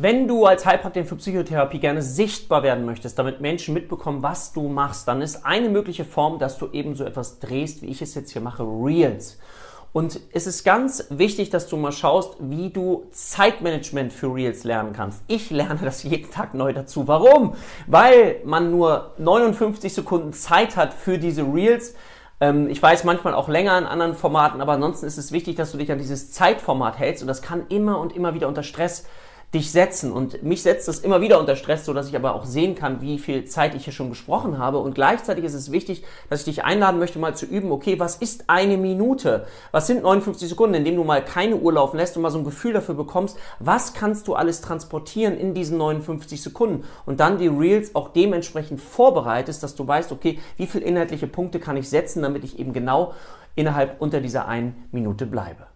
Wenn du als Heilpraktiker für Psychotherapie gerne sichtbar werden möchtest, damit Menschen mitbekommen, was du machst, dann ist eine mögliche Form, dass du eben so etwas drehst, wie ich es jetzt hier mache, Reels. Und es ist ganz wichtig, dass du mal schaust, wie du Zeitmanagement für Reels lernen kannst. Ich lerne das jeden Tag neu dazu. Warum? Weil man nur 59 Sekunden Zeit hat für diese Reels. Ähm, ich weiß manchmal auch länger in anderen Formaten, aber ansonsten ist es wichtig, dass du dich an dieses Zeitformat hältst und das kann immer und immer wieder unter Stress dich setzen. Und mich setzt das immer wieder unter Stress, so dass ich aber auch sehen kann, wie viel Zeit ich hier schon gesprochen habe. Und gleichzeitig ist es wichtig, dass ich dich einladen möchte, mal zu üben, okay, was ist eine Minute? Was sind 59 Sekunden, indem du mal keine Uhr laufen lässt und mal so ein Gefühl dafür bekommst, was kannst du alles transportieren in diesen 59 Sekunden? Und dann die Reels auch dementsprechend vorbereitest, dass du weißt, okay, wie viele inhaltliche Punkte kann ich setzen, damit ich eben genau innerhalb unter dieser einen Minute bleibe.